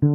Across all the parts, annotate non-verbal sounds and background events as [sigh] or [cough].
Hello，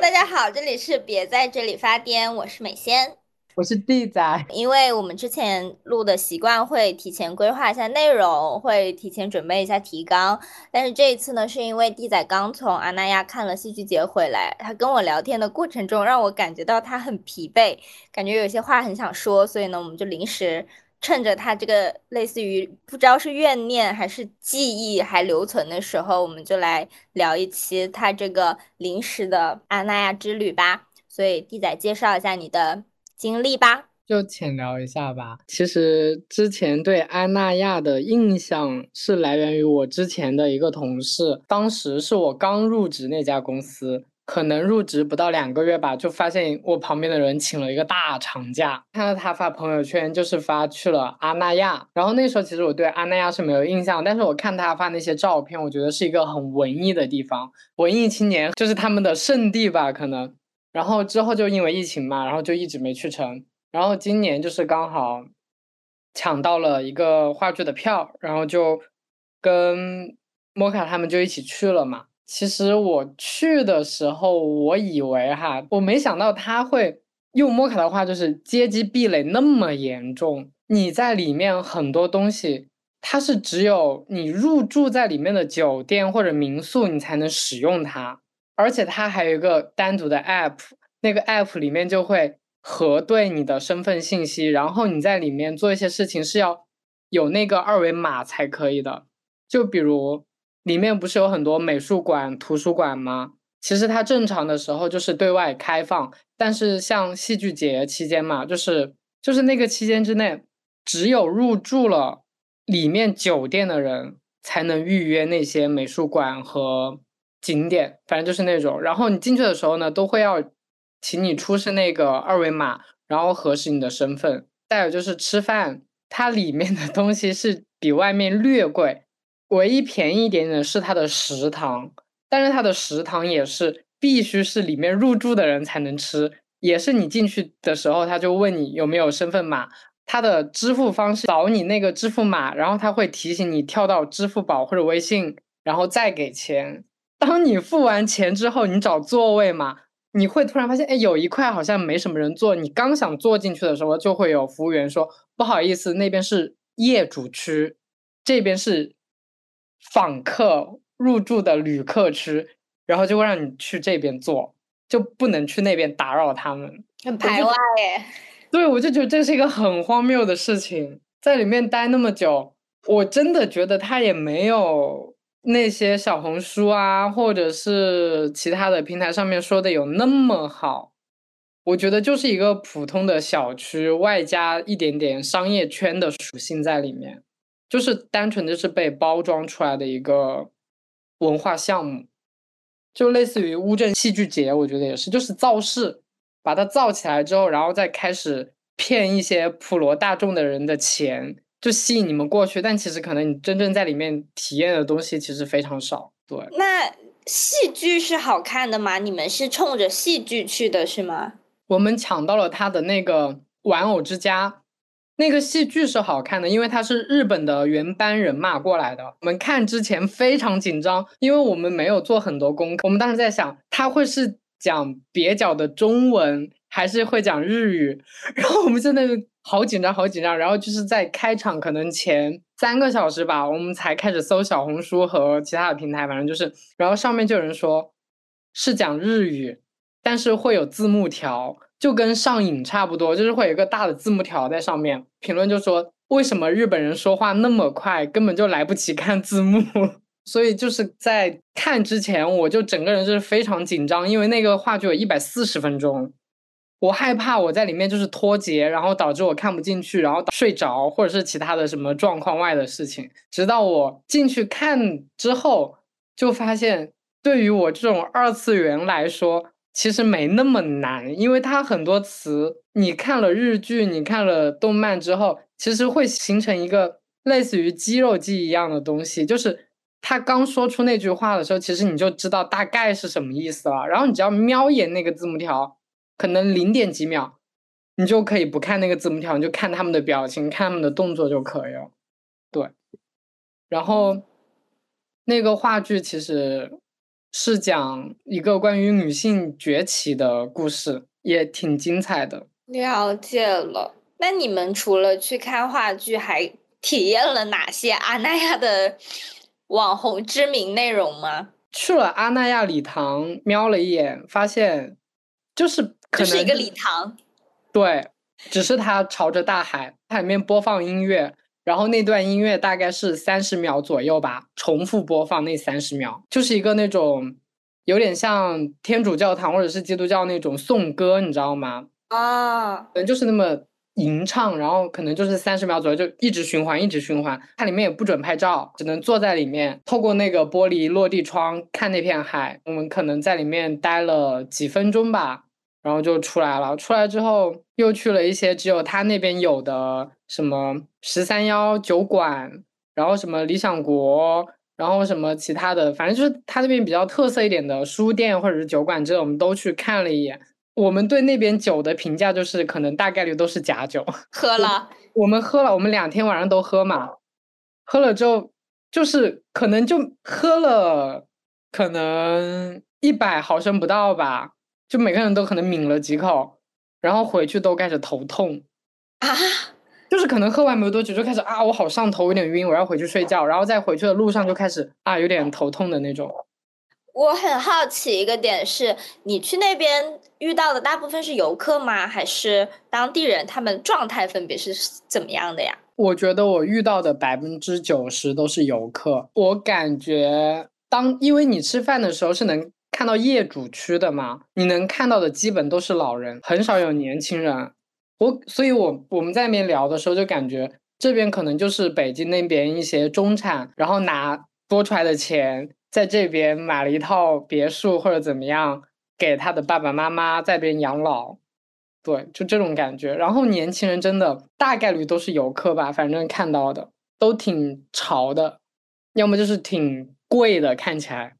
大家好，这里是别在这里发癫，我是美仙。我是地仔，因为我们之前录的习惯会提前规划一下内容，会提前准备一下提纲。但是这一次呢，是因为地仔刚从阿那亚看了戏剧节回来，他跟我聊天的过程中，让我感觉到他很疲惫，感觉有些话很想说，所以呢，我们就临时趁着他这个类似于不知道是怨念还是记忆还留存的时候，我们就来聊一期他这个临时的阿那亚之旅吧。所以 D 仔介绍一下你的。经历吧，就浅聊一下吧。其实之前对安那亚的印象是来源于我之前的一个同事，当时是我刚入职那家公司，可能入职不到两个月吧，就发现我旁边的人请了一个大长假，看到他发朋友圈就是发去了阿那亚，然后那时候其实我对阿那亚是没有印象，但是我看他发那些照片，我觉得是一个很文艺的地方，文艺青年就是他们的圣地吧，可能。然后之后就因为疫情嘛，然后就一直没去成。然后今年就是刚好抢到了一个话剧的票，然后就跟莫卡他们就一起去了嘛。其实我去的时候，我以为哈，我没想到他会用莫卡的话，就是阶级壁垒那么严重。你在里面很多东西，它是只有你入住在里面的酒店或者民宿，你才能使用它。而且它还有一个单独的 app，那个 app 里面就会核对你的身份信息，然后你在里面做一些事情是要有那个二维码才可以的。就比如里面不是有很多美术馆、图书馆吗？其实它正常的时候就是对外开放，但是像戏剧节期间嘛，就是就是那个期间之内，只有入住了里面酒店的人才能预约那些美术馆和。景点反正就是那种，然后你进去的时候呢，都会要请你出示那个二维码，然后核实你的身份。再有就是吃饭，它里面的东西是比外面略贵，唯一便宜一点点是它的食堂，但是它的食堂也是必须是里面入住的人才能吃，也是你进去的时候他就问你有没有身份码，他的支付方式扫你那个支付码，然后他会提醒你跳到支付宝或者微信，然后再给钱。当你付完钱之后，你找座位嘛，你会突然发现，哎，有一块好像没什么人坐。你刚想坐进去的时候，就会有服务员说：“不好意思，那边是业主区，这边是访客入住的旅客区。”然后就会让你去这边坐，就不能去那边打扰他们。很排外耶。对，我就觉得这是一个很荒谬的事情，在里面待那么久，我真的觉得他也没有。那些小红书啊，或者是其他的平台上面说的有那么好？我觉得就是一个普通的小区，外加一点点商业圈的属性在里面，就是单纯就是被包装出来的一个文化项目，就类似于乌镇戏剧节，我觉得也是，就是造势，把它造起来之后，然后再开始骗一些普罗大众的人的钱。就吸引你们过去，但其实可能你真正在里面体验的东西其实非常少。对，那戏剧是好看的吗？你们是冲着戏剧去的是吗？我们抢到了他的那个玩偶之家，那个戏剧是好看的，因为它是日本的原班人马过来的。我们看之前非常紧张，因为我们没有做很多功课。我们当时在想，他会是讲蹩脚的中文，还是会讲日语？[laughs] 然后我们在那。好紧张，好紧张。然后就是在开场可能前三个小时吧，我们才开始搜小红书和其他的平台，反正就是，然后上面就有人说是讲日语，但是会有字幕条，就跟上瘾差不多，就是会有一个大的字幕条在上面。评论就说为什么日本人说话那么快，根本就来不及看字幕。[laughs] 所以就是在看之前，我就整个人就是非常紧张，因为那个话剧有一百四十分钟。我害怕我在里面就是脱节，然后导致我看不进去，然后睡着，或者是其他的什么状况外的事情。直到我进去看之后，就发现对于我这种二次元来说，其实没那么难，因为它很多词，你看了日剧，你看了动漫之后，其实会形成一个类似于肌肉记忆一样的东西，就是他刚说出那句话的时候，其实你就知道大概是什么意思了，然后你只要瞄一眼那个字幕条。可能零点几秒，你就可以不看那个字幕条，你就看他们的表情，看他们的动作就可以了。对，然后那个话剧其实是讲一个关于女性崛起的故事，也挺精彩的。了解了。那你们除了去看话剧，还体验了哪些阿那亚的网红知名内容吗？去了阿那亚礼堂，瞄了一眼，发现就是可能是一个礼堂，对，只是它朝着大海，它里面播放音乐，然后那段音乐大概是三十秒左右吧，重复播放那三十秒，就是一个那种有点像天主教堂或者是基督教那种颂歌，你知道吗？啊，可能就是那么。吟唱，然后可能就是三十秒左右，就一直循环，一直循环。它里面也不准拍照，只能坐在里面，透过那个玻璃落地窗看那片海。我们可能在里面待了几分钟吧，然后就出来了。出来之后，又去了一些只有他那边有的什么十三幺酒馆，然后什么理想国，然后什么其他的，反正就是他那边比较特色一点的书店或者是酒馆之类，我们都去看了一眼。我们对那边酒的评价就是，可能大概率都是假酒。[laughs] 喝了，我们喝了，我们两天晚上都喝嘛。喝了之后，就是可能就喝了，可能一百毫升不到吧，就每个人都可能抿了几口，然后回去都开始头痛啊，[laughs] 就是可能喝完没有多久就开始啊，我好上头，有点晕，我要回去睡觉，然后在回去的路上就开始啊，有点头痛的那种。我很好奇一个点是，你去那边遇到的大部分是游客吗？还是当地人？他们状态分别是怎么样的呀？我觉得我遇到的百分之九十都是游客。我感觉当因为你吃饭的时候是能看到业主区的嘛，你能看到的基本都是老人，很少有年轻人。我所以，我我们在那边聊的时候就感觉这边可能就是北京那边一些中产，然后拿多出来的钱。在这边买了一套别墅或者怎么样，给他的爸爸妈妈在边养老，对，就这种感觉。然后年轻人真的大概率都是游客吧，反正看到的都挺潮的，要么就是挺贵的，看起来。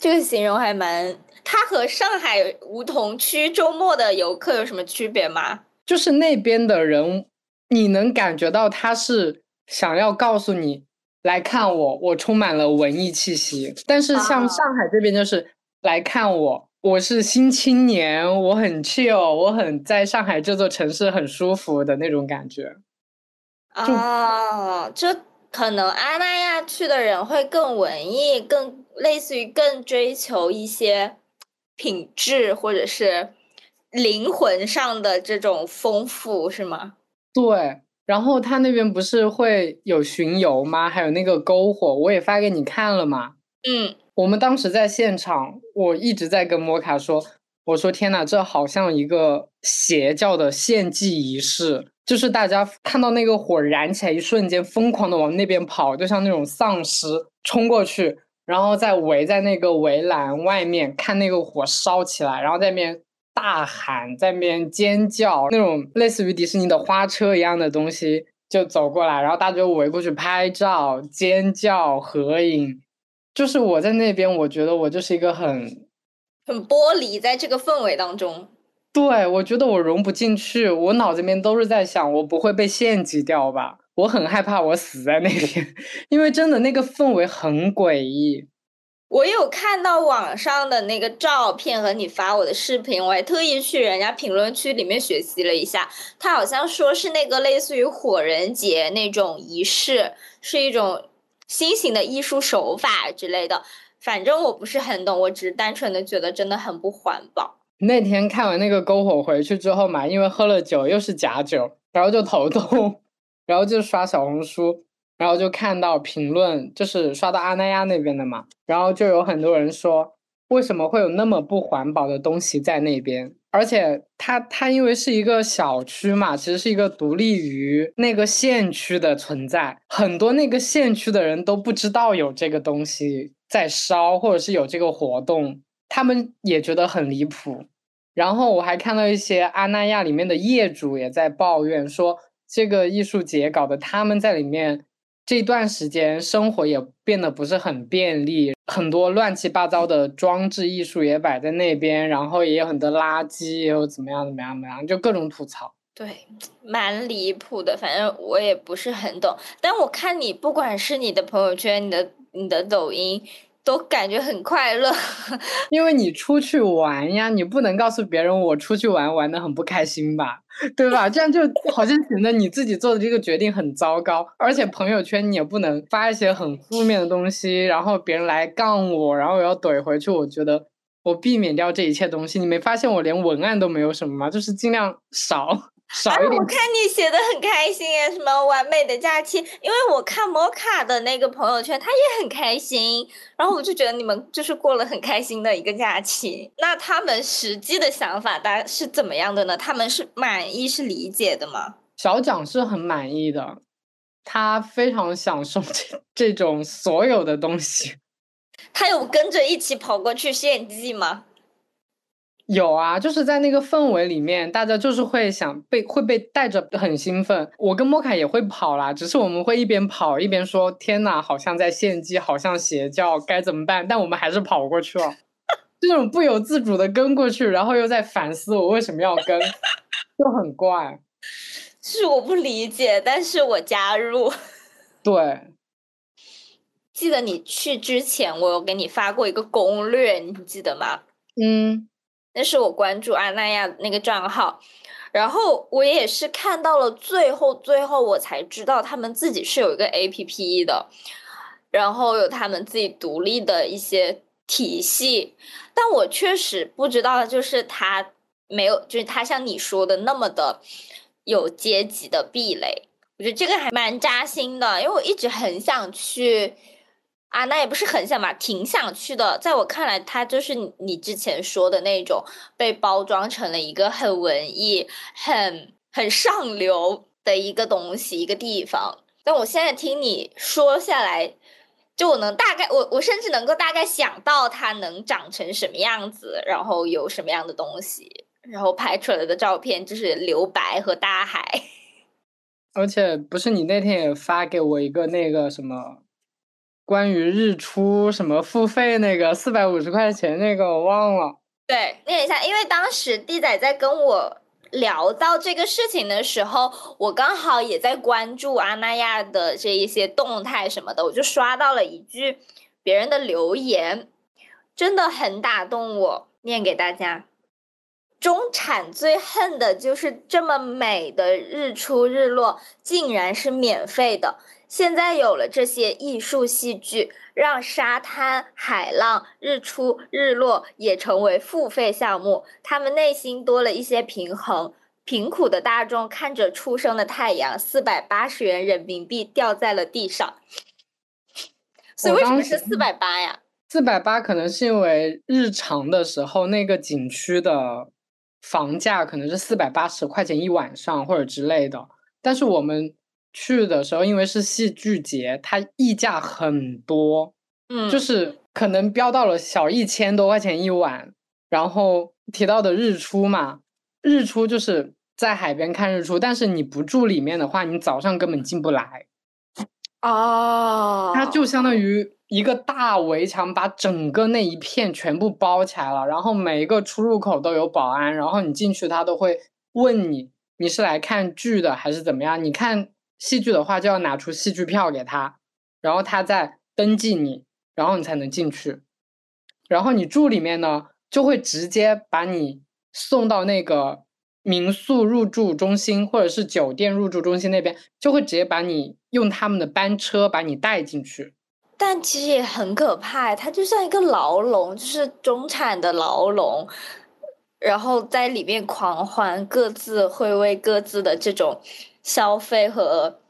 这个形容还蛮……它和上海梧桐区周末的游客有什么区别吗？就是那边的人，你能感觉到他是想要告诉你。来看我，我充满了文艺气息。但是像上海这边，就是来看我，我是新青年，我很 chill，我很在上海这座城市很舒服的那种感觉。啊，就可能阿那亚去的人会更文艺，更类似于更追求一些品质或者是灵魂上的这种丰富，是吗？对。然后他那边不是会有巡游吗？还有那个篝火，我也发给你看了嘛。嗯，我们当时在现场，我一直在跟摩卡说，我说天呐，这好像一个邪教的献祭仪式，就是大家看到那个火燃起来，一瞬间疯狂的往那边跑，就像那种丧尸冲过去，然后再围在那个围栏外面看那个火烧起来，然后在那边。大喊，在那边尖叫，那种类似于迪士尼的花车一样的东西就走过来，然后大家就围过去拍照、尖叫、合影。就是我在那边，我觉得我就是一个很很剥离在这个氛围当中。对，我觉得我融不进去，我脑子里面都是在想，我不会被献祭掉吧？我很害怕我死在那边，[laughs] 因为真的那个氛围很诡异。我有看到网上的那个照片和你发我的视频，我还特意去人家评论区里面学习了一下。他好像说是那个类似于火人节那种仪式，是一种新型的艺术手法之类的。反正我不是很懂，我只是单纯的觉得真的很不环保。那天看完那个篝火回去之后嘛，因为喝了酒又是假酒，然后就头痛，[laughs] 然后就刷小红书。然后就看到评论，就是刷到阿那亚那边的嘛，然后就有很多人说，为什么会有那么不环保的东西在那边？而且它它因为是一个小区嘛，其实是一个独立于那个县区的存在，很多那个县区的人都不知道有这个东西在烧，或者是有这个活动，他们也觉得很离谱。然后我还看到一些阿那亚里面的业主也在抱怨说，这个艺术节搞得他们在里面。这段时间生活也变得不是很便利，很多乱七八糟的装置艺术也摆在那边，然后也有很多垃圾，也有怎么样怎么样怎么样，就各种吐槽。对，蛮离谱的，反正我也不是很懂。但我看你，不管是你的朋友圈、你的你的抖音，都感觉很快乐。[laughs] 因为你出去玩呀，你不能告诉别人我出去玩玩的很不开心吧，对吧？这样就好像显得你自己做的这个决定很糟糕。而且朋友圈你也不能发一些很负面的东西，然后别人来杠我，然后我要怼回去。我觉得我避免掉这一切东西。你没发现我连文案都没有什么吗？就是尽量少。少一点。我看你写的很开心耶，什么完美的假期？因为我看摩卡的那个朋友圈，他也很开心，然后我就觉得你们就是过了很开心的一个假期。那他们实际的想法大是怎么样的呢？他们是满意、是理解的吗？小蒋是很满意的，他非常享受这这种所有的东西。他有跟着一起跑过去献祭吗？有啊，就是在那个氛围里面，大家就是会想被会被带着很兴奋。我跟莫凯也会跑啦，只是我们会一边跑一边说：“天呐，好像在献祭，好像邪教，该怎么办？”但我们还是跑过去了，这种不由自主的跟过去，然后又在反思我为什么要跟，就很怪。是我不理解，但是我加入。[laughs] 对，记得你去之前，我有给你发过一个攻略，你记得吗？嗯。那是我关注阿那亚那个账号，然后我也是看到了最后，最后我才知道他们自己是有一个 A P P 的，然后有他们自己独立的一些体系，但我确实不知道，就是他没有，就是他像你说的那么的有阶级的壁垒，我觉得这个还蛮扎心的，因为我一直很想去。啊，那也不是很想吧，挺想去的。在我看来，它就是你之前说的那种被包装成了一个很文艺、很很上流的一个东西、一个地方。但我现在听你说下来，就我能大概，我我甚至能够大概想到它能长成什么样子，然后有什么样的东西，然后拍出来的照片就是留白和大海。[laughs] 而且不是你那天也发给我一个那个什么？关于日出什么付费那个四百五十块钱那个我忘了。对，念一下，因为当时弟仔在跟我聊到这个事情的时候，我刚好也在关注阿那亚的这一些动态什么的，我就刷到了一句别人的留言，真的很打动我，念给大家：中产最恨的就是这么美的日出日落，竟然是免费的。现在有了这些艺术戏剧，让沙滩、海浪、日出、日落也成为付费项目，他们内心多了一些平衡。贫苦的大众看着初升的太阳，四百八十元人民币掉在了地上。所以为什么是四百八呀？四百八可能是因为日常的时候那个景区的房价可能是四百八十块钱一晚上或者之类的，但是我们。去的时候，因为是戏剧节，它溢价很多，嗯，就是可能飙到了小一千多块钱一晚。然后提到的日出嘛，日出就是在海边看日出，但是你不住里面的话，你早上根本进不来。哦，它就相当于一个大围墙，把整个那一片全部包起来了。然后每一个出入口都有保安，然后你进去，他都会问你，你是来看剧的还是怎么样？你看。戏剧的话，就要拿出戏剧票给他，然后他再登记你，然后你才能进去。然后你住里面呢，就会直接把你送到那个民宿入住中心或者是酒店入住中心那边，就会直接把你用他们的班车把你带进去。但其实也很可怕，它就像一个牢笼，就是中产的牢笼，然后在里面狂欢，各自会为各自的这种。消费和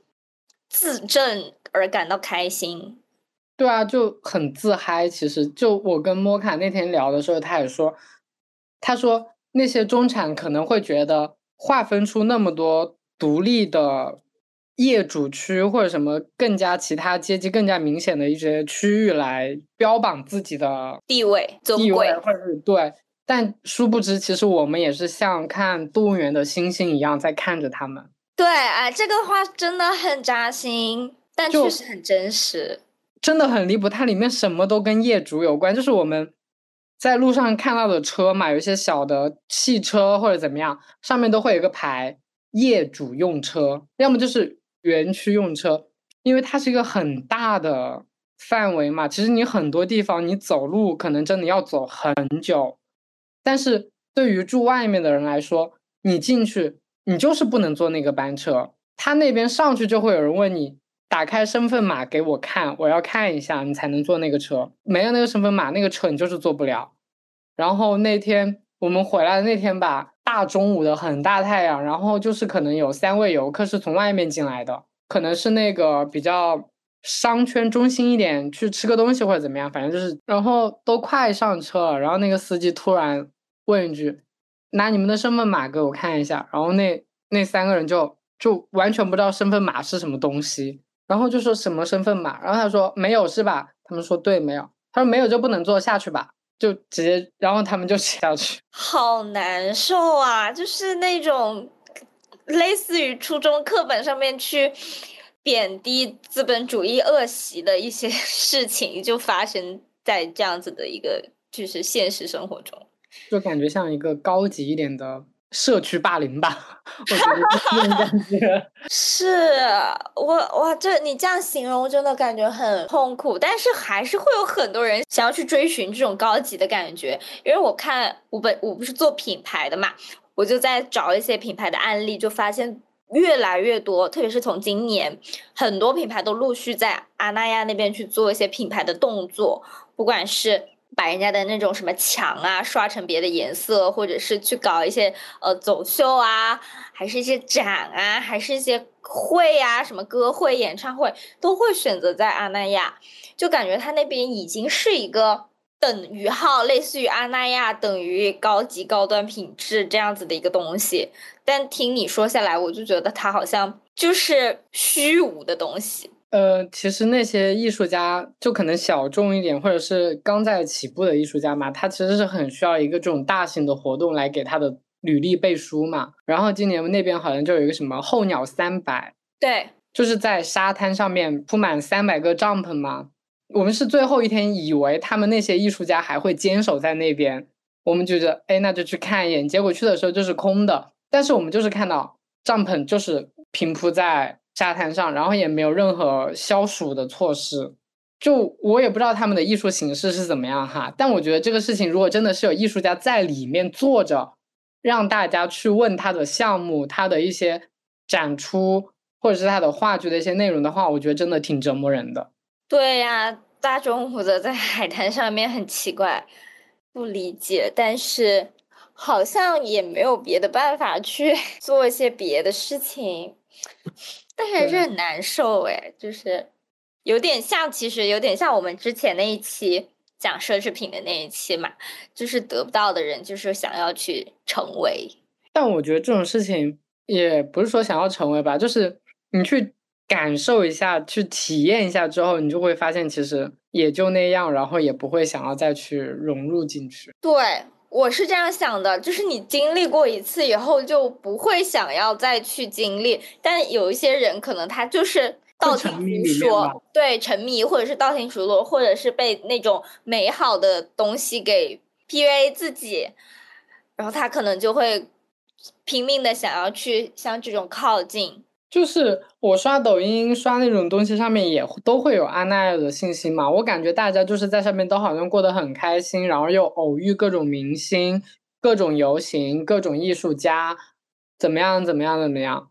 自证而感到开心，对啊，就很自嗨。其实，就我跟摩卡那天聊的时候，他也说，他说那些中产可能会觉得划分出那么多独立的业主区或者什么更加其他阶级更加明显的一些区域来标榜自己的地位、地位，或者是对。但殊不知，其实我们也是像看动物园的星星一样在看着他们。对，哎，这个话真的很扎心，但确实很真实，真的很离谱。它里面什么都跟业主有关，就是我们在路上看到的车嘛，有一些小的汽车或者怎么样，上面都会有一个牌，业主用车，要么就是园区用车，因为它是一个很大的范围嘛。其实你很多地方你走路可能真的要走很久，但是对于住外面的人来说，你进去你就是不能坐那个班车，他那边上去就会有人问你。打开身份码给我看，我要看一下，你才能坐那个车。没有那个身份码，那个车你就是坐不了。然后那天我们回来的那天吧，大中午的很大太阳，然后就是可能有三位游客是从外面进来的，可能是那个比较商圈中心一点去吃个东西或者怎么样，反正就是，然后都快上车了，然后那个司机突然问一句：“拿你们的身份码给我看一下。”然后那那三个人就就完全不知道身份码是什么东西。然后就说什么身份码，然后他说没有是吧？他们说对没有，他说没有就不能坐下去吧，就直接，然后他们就下去，好难受啊！就是那种类似于初中课本上面去贬低资本主义恶习的一些 [laughs] 事情，就发生在这样子的一个就是现实生活中，就感觉像一个高级一点的。社区霸凌吧，我觉得这种感觉 [laughs] 是我哇，这你这样形容真的感觉很痛苦，但是还是会有很多人想要去追寻这种高级的感觉。因为我看我本我不是做品牌的嘛，我就在找一些品牌的案例，就发现越来越多，特别是从今年，很多品牌都陆续在阿那亚那边去做一些品牌的动作，不管是。把人家的那种什么墙啊刷成别的颜色，或者是去搞一些呃走秀啊，还是一些展啊，还是一些会啊，什么歌会、演唱会，都会选择在阿那亚，就感觉他那边已经是一个等于号，类似于阿那亚等于高级高端品质这样子的一个东西。但听你说下来，我就觉得它好像就是虚无的东西。呃，其实那些艺术家就可能小众一点，或者是刚在起步的艺术家嘛，他其实是很需要一个这种大型的活动来给他的履历背书嘛。然后今年那边好像就有一个什么候鸟三百，对，就是在沙滩上面铺满三百个帐篷嘛。我们是最后一天，以为他们那些艺术家还会坚守在那边，我们觉得哎，那就去看一眼。结果去的时候就是空的，但是我们就是看到帐篷就是平铺在。沙滩上，然后也没有任何消暑的措施，就我也不知道他们的艺术形式是怎么样哈。但我觉得这个事情，如果真的是有艺术家在里面坐着，让大家去问他的项目、他的一些展出，或者是他的话剧的一些内容的话，我觉得真的挺折磨人的。对呀，大中午的在海滩上面很奇怪，不理解，但是好像也没有别的办法去 [laughs] 做一些别的事情。但是还是很难受哎，就是有点像，其实有点像我们之前那一期讲奢侈品的那一期嘛，就是得不到的人就是想要去成为。但我觉得这种事情也不是说想要成为吧，就是你去感受一下，去体验一下之后，你就会发现其实也就那样，然后也不会想要再去融入进去。对。我是这样想的，就是你经历过一次以后就不会想要再去经历。但有一些人可能他就是道听途说，对沉迷，或者是道听途说，或者是被那种美好的东西给 PUA 自己，然后他可能就会拼命的想要去向这种靠近。就是我刷抖音刷那种东西，上面也都会有阿奈尔的信息嘛。我感觉大家就是在上面都好像过得很开心，然后又偶遇各种明星、各种游行、各种艺术家，怎么样怎么样怎么样。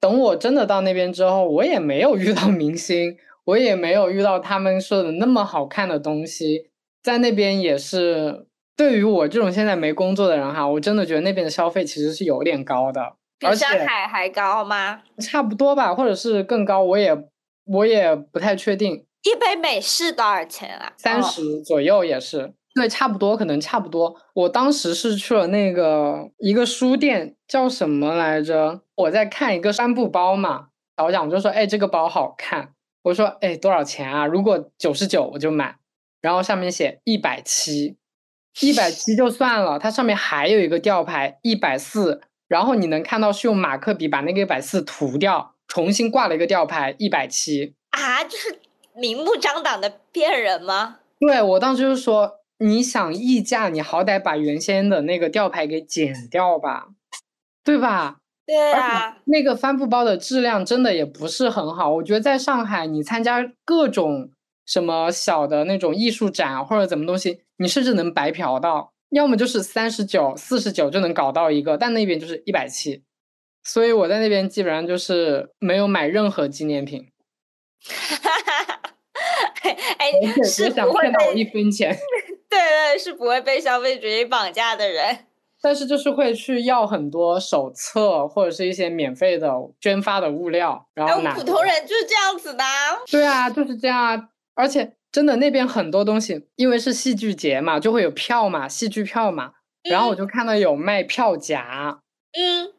等我真的到那边之后，我也没有遇到明星，我也没有遇到他们说的那么好看的东西。在那边也是，对于我这种现在没工作的人哈，我真的觉得那边的消费其实是有点高的。比上海还高吗？差不多吧，或者是更高，我也我也不太确定。一杯美式多少钱啊？三十左右也是，对，差不多，可能差不多。我当时是去了那个一个书店，叫什么来着？我在看一个帆布包嘛，导讲就说：“哎，这个包好看。”我说：“哎，多少钱啊？如果九十九我就买。”然后上面写一百七，一百七就算了，它上面还有一个吊牌一百四。然后你能看到是用马克笔把那个一百四涂掉，重新挂了一个吊牌一百七啊，就是明目张胆的骗人吗？对我当时就是说，你想溢价，你好歹把原先的那个吊牌给剪掉吧，对吧？对啊，那个帆布包的质量真的也不是很好。我觉得在上海，你参加各种什么小的那种艺术展或者怎么东西，你甚至能白嫖到，要么就是三十九、四十九就能搞到一个，但那边就是一百七。所以我在那边基本上就是没有买任何纪念品。哈哈哈！哎，是想骗到我一分钱。[laughs] 对对，是不会被消费主义绑架的人。但是就是会去要很多手册或者是一些免费的捐发的物料，然后拿。普通人就是这样子的。对啊，就是这样啊。而且真的那边很多东西，因为是戏剧节嘛，就会有票嘛，戏剧票嘛。然后我就看到有卖票夹。嗯。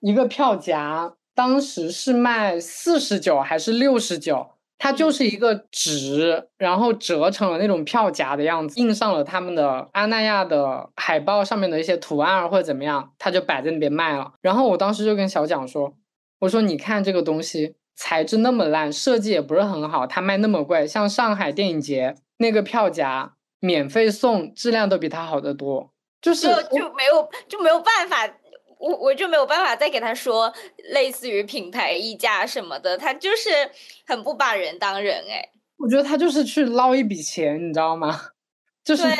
一个票夹当时是卖四十九还是六十九？它就是一个纸，然后折成了那种票夹的样子，印上了他们的阿那亚的海报上面的一些图案或者怎么样，它就摆在那边卖了。然后我当时就跟小蒋说：“我说你看这个东西材质那么烂，设计也不是很好，它卖那么贵。像上海电影节那个票夹免费送，质量都比它好得多。就是就没有就没有办法。”我我就没有办法再给他说类似于品牌溢价什么的，他就是很不把人当人哎。我觉得他就是去捞一笔钱，你知道吗？就是对呀，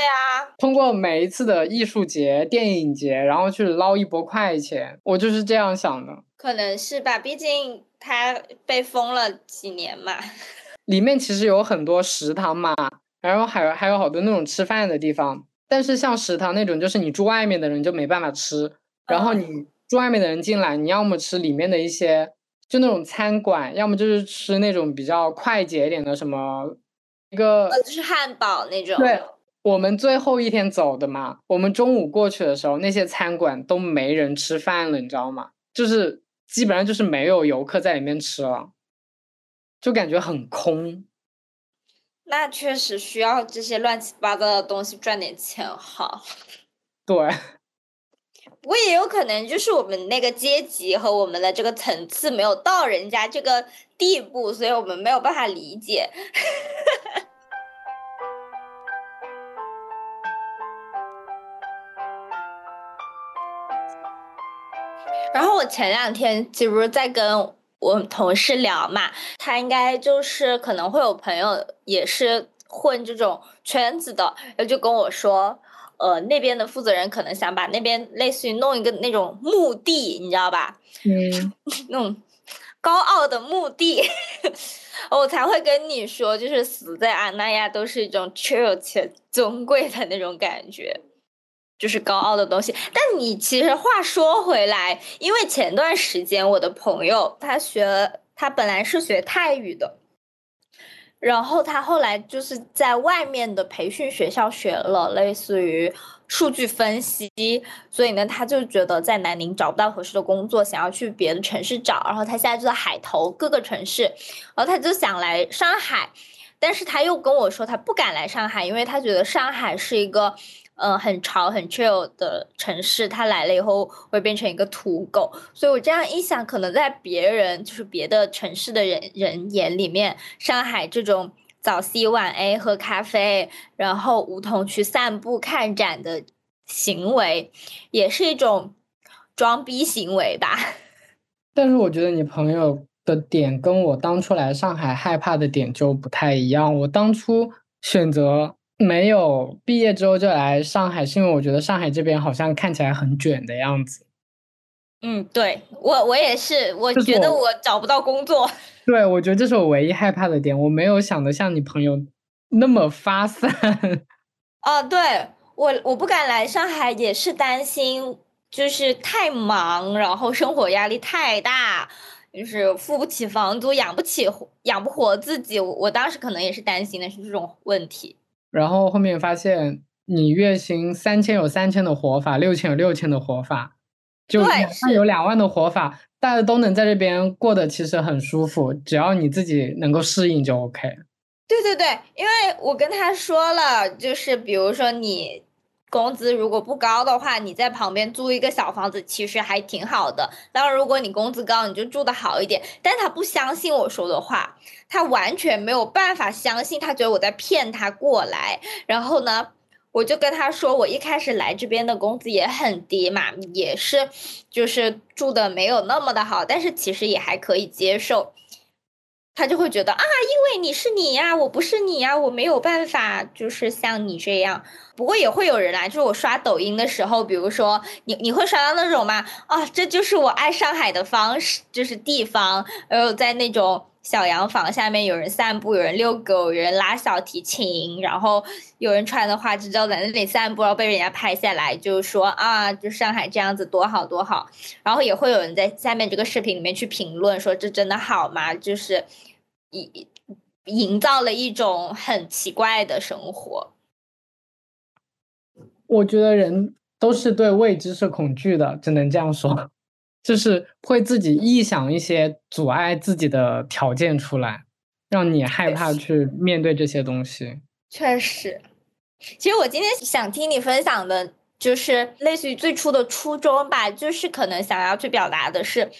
通过每一次的艺术节、电影节，然后去捞一波快钱。我就是这样想的。可能是吧，毕竟他被封了几年嘛。[laughs] 里面其实有很多食堂嘛，然后还有还有好多那种吃饭的地方，但是像食堂那种，就是你住外面的人就没办法吃。然后你住外面的人进来，你要么吃里面的一些就那种餐馆，要么就是吃那种比较快捷一点的什么一个，就是汉堡那种。对，我们最后一天走的嘛，我们中午过去的时候，那些餐馆都没人吃饭了，你知道吗？就是基本上就是没有游客在里面吃了，就感觉很空。那确实需要这些乱七八糟的东西赚点钱哈。[laughs] 对。不过也有可能就是我们那个阶级和我们的这个层次没有到人家这个地步，所以我们没有办法理解。[laughs] 然后我前两天其实在跟我同事聊嘛，他应该就是可能会有朋友也是混这种圈子的，然后就跟我说。呃，那边的负责人可能想把那边类似于弄一个那种墓地，你知道吧？嗯，[laughs] 那种高傲的墓地，[laughs] 我才会跟你说，就是死在阿那亚都是一种 chill 且尊贵的那种感觉，就是高傲的东西。但你其实话说回来，因为前段时间我的朋友他学，他本来是学泰语的。然后他后来就是在外面的培训学校学了类似于数据分析，所以呢，他就觉得在南宁找不到合适的工作，想要去别的城市找。然后他现在就在海投各个城市，然后他就想来上海，但是他又跟我说他不敢来上海，因为他觉得上海是一个。嗯，很潮很 chill 的城市，他来了以后会变成一个土狗，所以我这样一想，可能在别人就是别的城市的人人眼里面，上海这种早 C 晚 A 喝咖啡，然后梧桐区散步看展的行为，也是一种装逼行为吧。[laughs] 但是我觉得你朋友的点跟我当初来上海害怕的点就不太一样，我当初选择。没有毕业之后就来上海，是因为我觉得上海这边好像看起来很卷的样子。嗯，对我我也是，我觉得我找不到工作。[laughs] 对，我觉得这是我唯一害怕的点。我没有想的像你朋友那么发散。[laughs] 哦，对我我不敢来上海，也是担心就是太忙，然后生活压力太大，就是付不起房租，养不起养不活自己。我我当时可能也是担心的是这种问题。然后后面发现，你月薪三千有三千的活法，六千有六千的活法，就两万有两万的活法，大家都能在这边过得其实很舒服，只要你自己能够适应就 OK。对对对，因为我跟他说了，就是比如说你。工资如果不高的话，你在旁边租一个小房子，其实还挺好的。当然，如果你工资高，你就住的好一点。但他不相信我说的话，他完全没有办法相信，他觉得我在骗他过来。然后呢，我就跟他说，我一开始来这边的工资也很低嘛，也是就是住的没有那么的好，但是其实也还可以接受。他就会觉得啊，因为你是你呀，我不是你呀，我没有办法，就是像你这样。不过也会有人来，就是我刷抖音的时候，比如说你你会刷到那种吗？啊，这就是我爱上海的方式，就是地方，然后在那种小洋房下面有人散步，有人遛狗，有人拉小提琴，然后有人穿的花枝招展在那里散步，然后被人家拍下来，就说啊，就上海这样子多好多好。然后也会有人在下面这个视频里面去评论说这真的好吗？就是。营营造了一种很奇怪的生活。我觉得人都是对未知是恐惧的，只能这样说，就是会自己臆想一些阻碍自己的条件出来，让你害怕去面对这些东西。确实，其实我今天想听你分享的，就是类似于最初的初衷吧，就是可能想要去表达的是。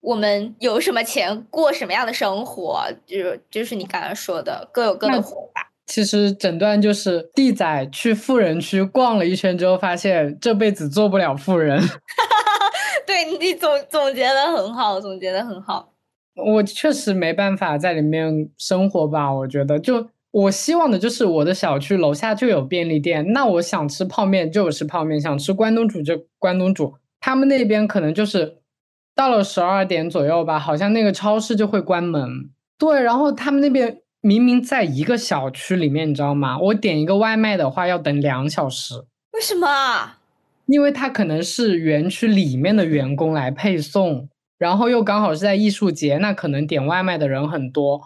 我们有什么钱过什么样的生活，就就是你刚刚说的各有各的活法。其实诊断就是地仔去富人区逛了一圈之后，发现这辈子做不了富人。[laughs] 对你总总结的很好，总结的很好。我确实没办法在里面生活吧？我觉得，就我希望的就是我的小区楼下就有便利店，那我想吃泡面就吃泡面，想吃关东煮就关东煮。他们那边可能就是。到了十二点左右吧，好像那个超市就会关门。对，然后他们那边明明在一个小区里面，你知道吗？我点一个外卖的话要等两小时。为什么？因为他可能是园区里面的员工来配送，然后又刚好是在艺术节，那可能点外卖的人很多。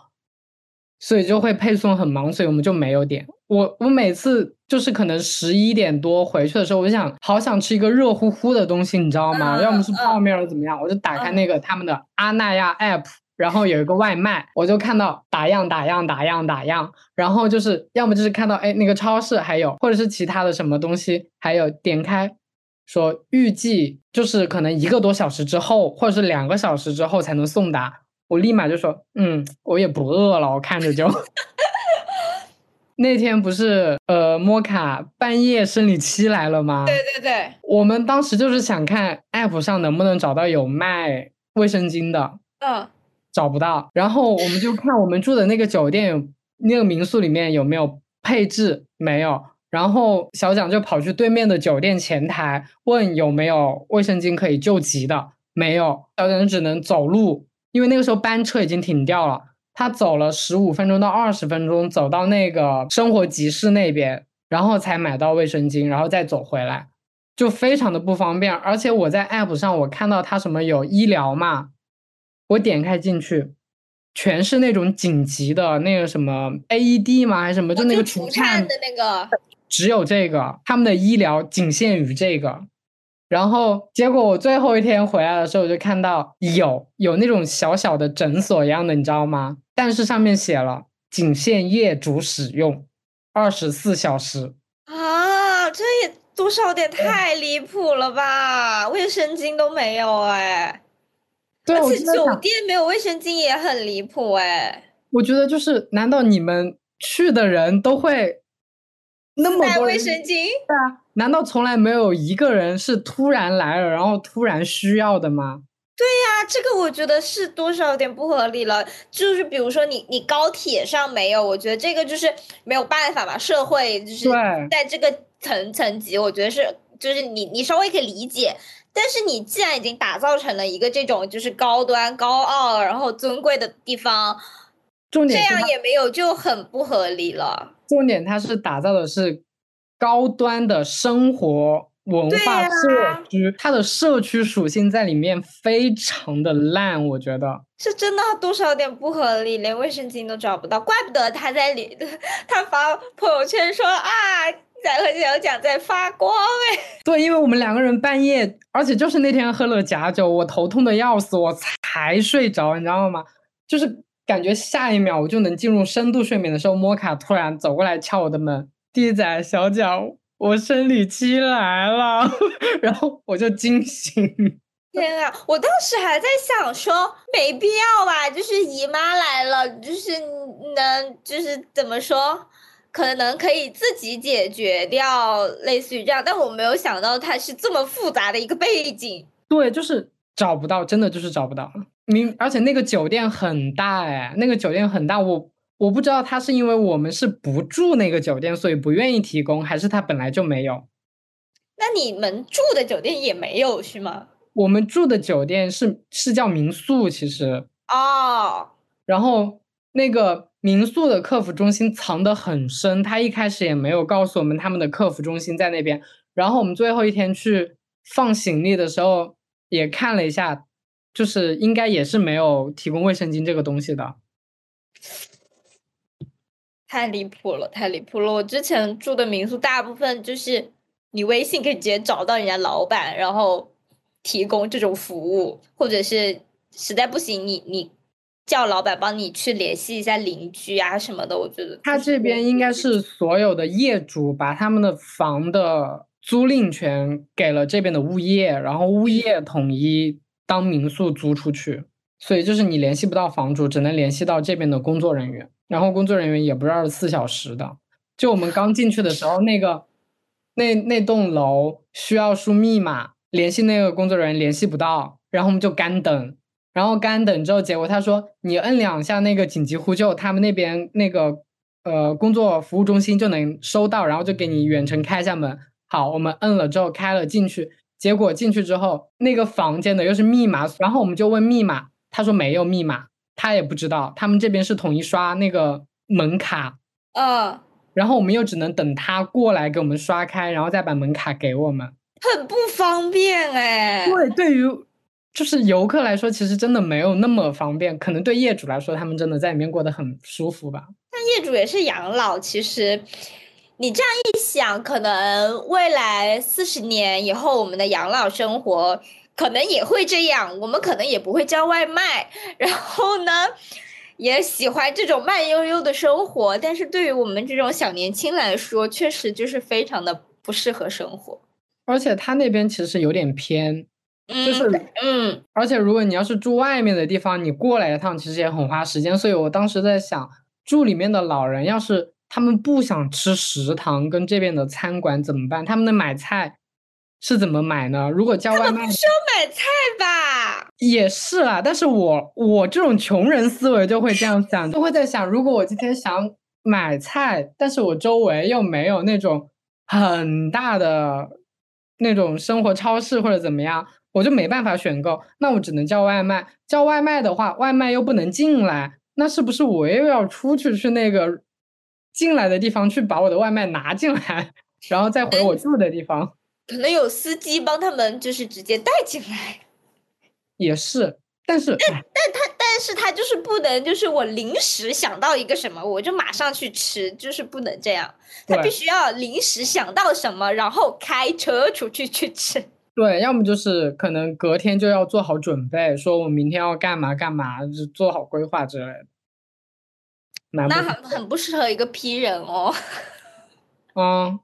所以就会配送很忙，所以我们就没有点。我我每次就是可能十一点多回去的时候，我就想好想吃一个热乎乎的东西，你知道吗？要么是泡面或怎么样，我就打开那个他们的阿那亚 app，然后有一个外卖，我就看到打样打样打样打样，然后就是要么就是看到哎那个超市还有，或者是其他的什么东西，还有点开说预计就是可能一个多小时之后，或者是两个小时之后才能送达。我立马就说，嗯，我也不饿了，我看着就。[laughs] 那天不是呃，摩卡半夜生理期来了吗？对对对。我们当时就是想看 app 上能不能找到有卖卫生巾的，嗯，找不到。然后我们就看我们住的那个酒店有那个民宿里面有没有配置，没有。然后小蒋就跑去对面的酒店前台问有没有卫生巾可以救急的，没有。小蒋只能走路。因为那个时候班车已经停掉了，他走了十五分钟到二十分钟，走到那个生活集市那边，然后才买到卫生巾，然后再走回来，就非常的不方便。而且我在 app 上我看到他什么有医疗嘛，我点开进去，全是那种紧急的那个什么 AED 吗？还是什么？就那个除颤的那个，只有这个，他们的医疗仅限于这个。然后结果我最后一天回来的时候，我就看到有有那种小小的诊所一样的，你知道吗？但是上面写了仅限业主使用，二十四小时啊！这也多少有点太离谱了吧？卫生巾都没有哎，而且酒店没有卫生巾也很离谱哎。我觉得就是，难道你们去的人都会？那么多卫生巾，对啊，难道从来没有一个人是突然来了，然后突然需要的吗？对呀，这个我觉得是多少有点不合理了。就是比如说你你高铁上没有，我觉得这个就是没有办法吧，社会就是在这个层层级，我觉得是就是你你稍微可以理解。但是你既然已经打造成了一个这种就是高端高傲然后尊贵的地方，重点这样也没有就很不合理了。重点，它是打造的是高端的生活文化社区，它的社区属性在里面非常的烂，我觉得是真的多少有点不合理，连卫生巾都找不到，怪不得他在里，[laughs] 他发朋友圈说啊，在和小蒋在发光哎，对，因为我们两个人半夜，而且就是那天喝了假酒，我头痛的要死，我才睡着，你知道吗？就是。感觉下一秒我就能进入深度睡眠的时候，摩卡突然走过来敲我的门，弟仔小脚，我生理期来了，[laughs] 然后我就惊醒。天啊！我当时还在想说，没必要吧，就是姨妈来了，就是能就是怎么说，可能可以自己解决掉，类似于这样，但我没有想到它是这么复杂的一个背景。对，就是找不到，真的就是找不到。明，而且那个酒店很大哎，那个酒店很大，我我不知道他是因为我们是不住那个酒店，所以不愿意提供，还是他本来就没有。那你们住的酒店也没有是吗？我们住的酒店是是叫民宿，其实哦，然后那个民宿的客服中心藏得很深，他一开始也没有告诉我们他们的客服中心在那边。然后我们最后一天去放行李的时候也看了一下，就是应该也是没有提供卫生巾这个东西的。太离谱了，太离谱了！我之前住的民宿大部分就是你微信可以直接找到人家老板，然后。提供这种服务，或者是实在不行，你你叫老板帮你去联系一下邻居啊什么的。我觉得他这边应该是所有的业主把他们的房的租赁权给了这边的物业，然后物业统一当民宿租出去，所以就是你联系不到房主，只能联系到这边的工作人员，然后工作人员也不是二十四小时的。就我们刚进去的时候，那个那那栋楼需要输密码。联系那个工作人员联系不到，然后我们就干等，然后干等之后，结果他说你摁两下那个紧急呼救，他们那边那个呃工作服务中心就能收到，然后就给你远程开一下门。好，我们摁了之后开了进去，结果进去之后那个房间的又是密码，然后我们就问密码，他说没有密码，他也不知道，他们这边是统一刷那个门卡，嗯，然后我们又只能等他过来给我们刷开，然后再把门卡给我们。很不方便哎，对，对于就是游客来说，其实真的没有那么方便。可能对业主来说，他们真的在里面过得很舒服吧。但业主也是养老，其实你这样一想，可能未来四十年以后，我们的养老生活可能也会这样。我们可能也不会叫外卖，然后呢，也喜欢这种慢悠悠的生活。但是对于我们这种小年轻来说，确实就是非常的不适合生活。而且他那边其实有点偏，就是嗯，而且如果你要是住外面的地方，你过来一趟其实也很花时间。所以我当时在想，住里面的老人要是他们不想吃食堂跟这边的餐馆怎么办？他们的买菜是怎么买呢？如果叫外卖，不需要买菜吧？也是啦，但是我我这种穷人思维就会这样想，就会在想，如果我今天想买菜，但是我周围又没有那种很大的。那种生活超市或者怎么样，我就没办法选购，那我只能叫外卖。叫外卖的话，外卖又不能进来，那是不是我又要出去去那个进来的地方去把我的外卖拿进来，然后再回我住的地方？可能有司机帮他们，就是直接带进来。也是。但是，但但他，但是他就是不能，就是我临时想到一个什么，我就马上去吃，就是不能这样。他必须要临时想到什么，然后开车出去去吃。对，要么就是可能隔天就要做好准备，说我明天要干嘛干嘛，就做好规划之类的。那很很不适合一个 P 人哦。嗯，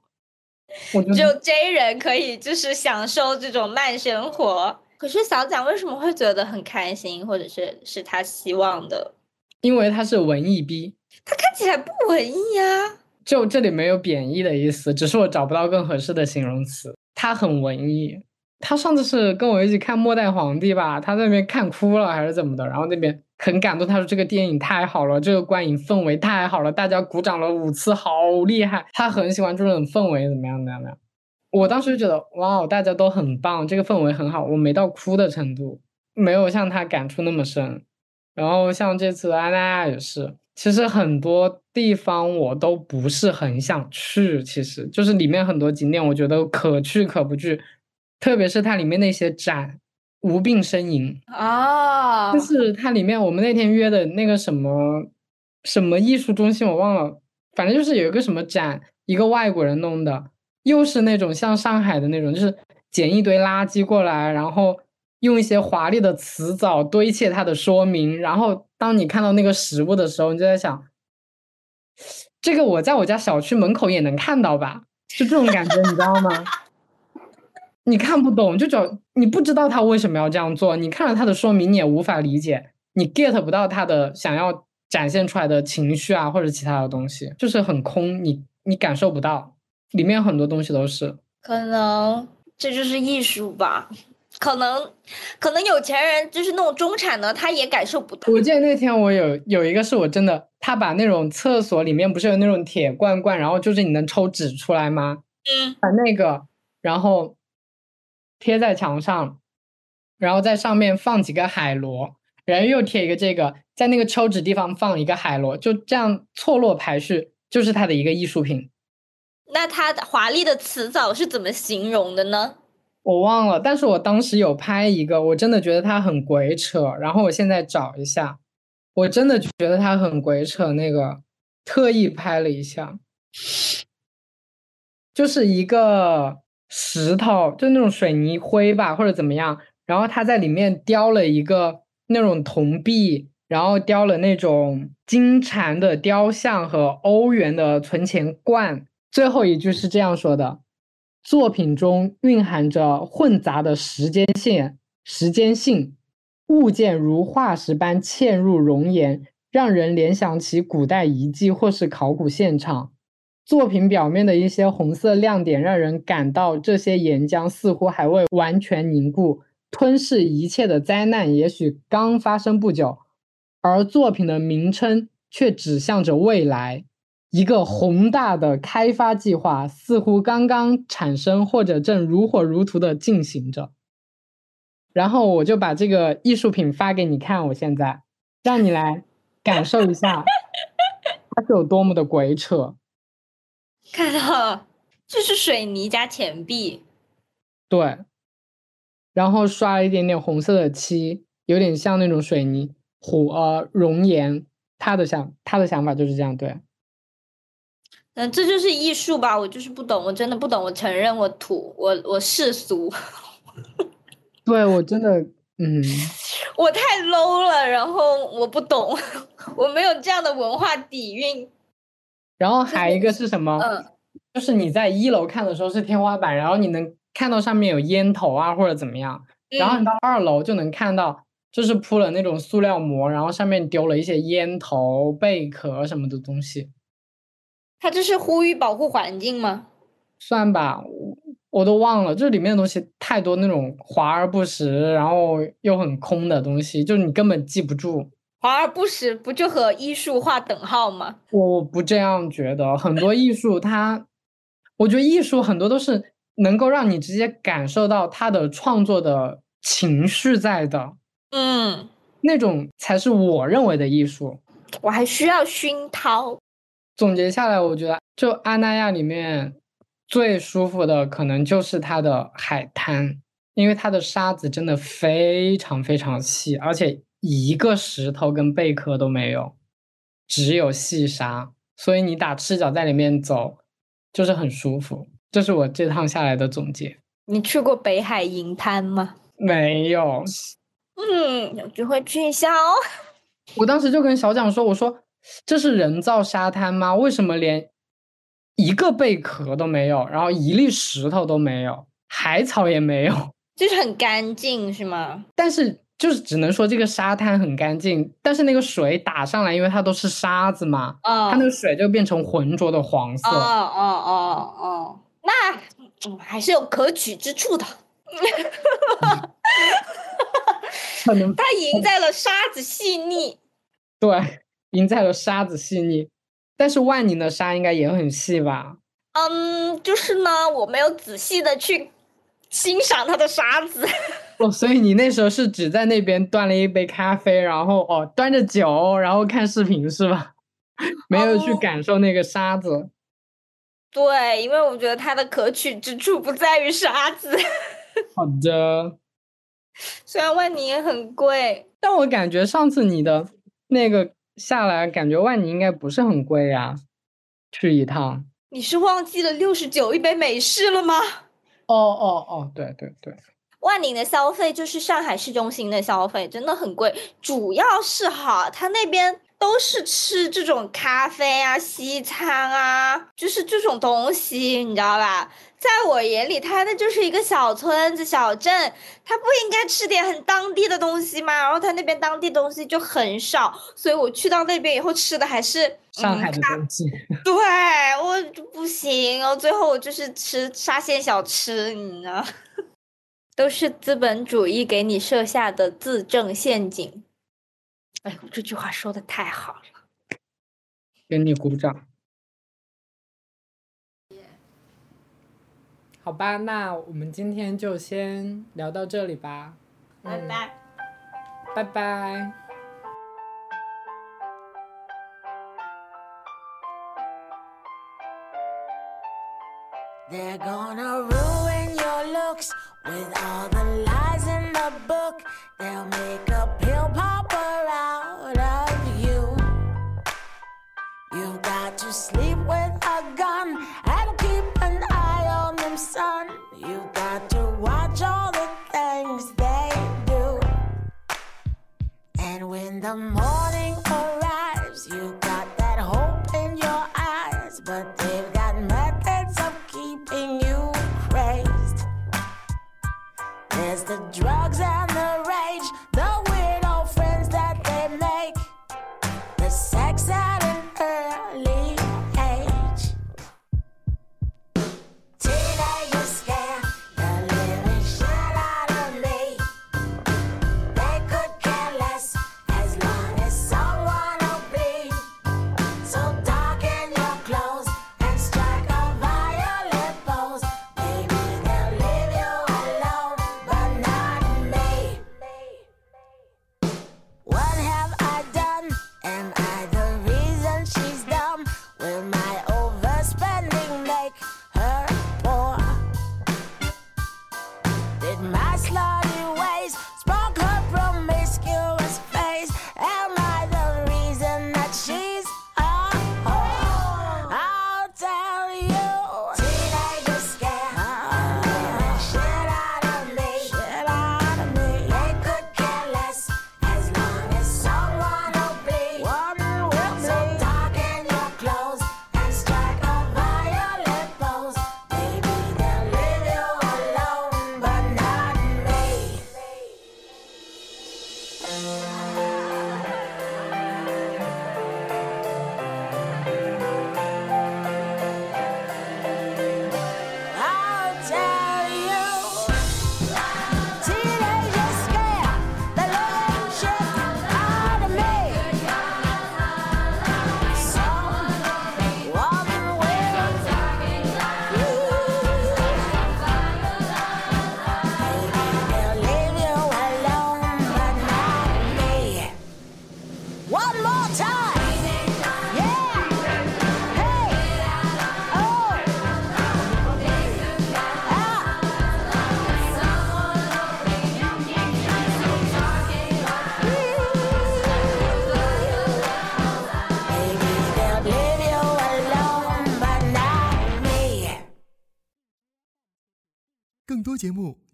[laughs] 只有 J 人可以，就是享受这种慢生活。可是小蒋为什么会觉得很开心，或者是是他希望的？因为他是文艺逼，他看起来不文艺呀。就这里没有贬义的意思，只是我找不到更合适的形容词。他很文艺，他上次是跟我一起看《末代皇帝》吧，他在那边看哭了还是怎么的，然后那边很感动，他说这个电影太好了，这个观影氛围太好了，大家鼓掌了五次，好厉害。他很喜欢这种氛围，怎么样怎么样？我当时就觉得哇，大家都很棒，这个氛围很好。我没到哭的程度，没有像他感触那么深。然后像这次安那亚也是，其实很多地方我都不是很想去，其实就是里面很多景点，我觉得可去可不去。特别是它里面那些展，无病呻吟啊，就是它里面我们那天约的那个什么什么艺术中心，我忘了，反正就是有一个什么展，一个外国人弄的。又是那种像上海的那种，就是捡一堆垃圾过来，然后用一些华丽的词藻堆砌它的说明。然后当你看到那个实物的时候，你就在想，这个我在我家小区门口也能看到吧？就这种感觉，你知道吗？[laughs] 你看不懂，就找你不知道他为什么要这样做。你看了他的说明，你也无法理解，你 get 不到他的想要展现出来的情绪啊，或者其他的东西，就是很空，你你感受不到，里面很多东西都是。可能这就是艺术吧。可能，可能有钱人就是那种中产的，他也感受不到。我记得那天我有有一个是我真的，他把那种厕所里面不是有那种铁罐罐，然后就是你能抽纸出来吗？嗯，把那个然后贴在墙上，然后在上面放几个海螺，然后又贴一个这个，在那个抽纸地方放一个海螺，就这样错落排序，就是他的一个艺术品。那他华丽的辞藻是怎么形容的呢？我忘了，但是我当时有拍一个，我真的觉得它很鬼扯。然后我现在找一下，我真的觉得它很鬼扯。那个特意拍了一下，就是一个石头，就那种水泥灰吧，或者怎么样。然后他在里面雕了一个那种铜币，然后雕了那种金蝉的雕像和欧元的存钱罐。最后一句是这样说的。作品中蕴含着混杂的时间线、时间性，物件如化石般嵌入熔岩，让人联想起古代遗迹或是考古现场。作品表面的一些红色亮点，让人感到这些岩浆似乎还未完全凝固，吞噬一切的灾难也许刚发生不久，而作品的名称却指向着未来。一个宏大的开发计划似乎刚刚产生，或者正如火如荼的进行着。然后我就把这个艺术品发给你看，我现在让你来感受一下，它是有多么的鬼扯。看到了，这是水泥加钱币。对，然后刷了一点点红色的漆，有点像那种水泥虎呃熔岩。他的想他的想法就是这样，对。嗯，这就是艺术吧？我就是不懂，我真的不懂。我承认我土，我我世俗。[laughs] 对我真的，嗯，我太 low 了，然后我不懂，[laughs] 我没有这样的文化底蕴。然后还一个是什么？嗯，就是你在一楼看的时候是天花板，然后你能看到上面有烟头啊或者怎么样，然后你到二楼就能看到，就是铺了那种塑料膜，然后上面丢了一些烟头、贝壳什么的东西。他这是呼吁保护环境吗？算吧，我我都忘了，这里面的东西太多，那种华而不实，然后又很空的东西，就是你根本记不住。华而不实不就和艺术划等号吗？我不这样觉得，很多艺术它，我觉得艺术很多都是能够让你直接感受到他的创作的情绪在的，嗯，那种才是我认为的艺术。我还需要熏陶。总结下来，我觉得就阿那亚里面最舒服的可能就是它的海滩，因为它的沙子真的非常非常细，而且一个石头跟贝壳都没有，只有细沙，所以你打赤脚在里面走就是很舒服。这是我这趟下来的总结。你去过北海银滩吗？没有。嗯，有机会去一下哦。我当时就跟小蒋说，我说。这是人造沙滩吗？为什么连一个贝壳都没有，然后一粒石头都没有，海草也没有，[laughs] 就是很干净，是吗？但是就是只能说这个沙滩很干净，但是那个水打上来，因为它都是沙子嘛，它那个水就变成浑浊的黄色。哦哦哦哦，那还是有可取之处的。[laughs] 它赢在了沙子细腻。对。赢在了沙子细腻，但是万宁的沙应该也很细吧？嗯，就是呢，我没有仔细的去欣赏它的沙子。哦，所以你那时候是只在那边端了一杯咖啡，然后哦端着酒，然后看视频是吧？[laughs] 没有去感受那个沙子。对，因为我觉得它的可取之处不在于沙子。[laughs] 好的。虽然万宁也很贵，但我感觉上次你的那个。下来感觉万宁应该不是很贵呀，去一趟。你是忘记了六十九一杯美式了吗？哦哦哦，对对对。万宁的消费就是上海市中心的消费，真的很贵。主要是哈，他那边都是吃这种咖啡啊、西餐啊，就是这种东西，你知道吧？在我眼里，它那就是一个小村子、小镇，它不应该吃点很当地的东西吗？然后它那边当地东西就很少，所以我去到那边以后吃的还是上海的东西。[laughs] 对我不行，然后最后我就是吃沙县小吃，你知道，都是资本主义给你设下的自证陷阱。哎呦，这句话说的太好了，给你鼓掌。好吧，那我们今天就先聊到这里吧。拜拜，拜拜。looks with all the lies in the book. They'll make a pill popper out of you. You've got to sleep with a gun and keep an eye on them, son. You've got to watch all the things they do. And when the morning the drugs and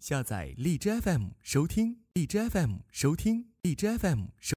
下载荔枝 FM 收听，荔枝 FM 收听，荔枝 FM 收。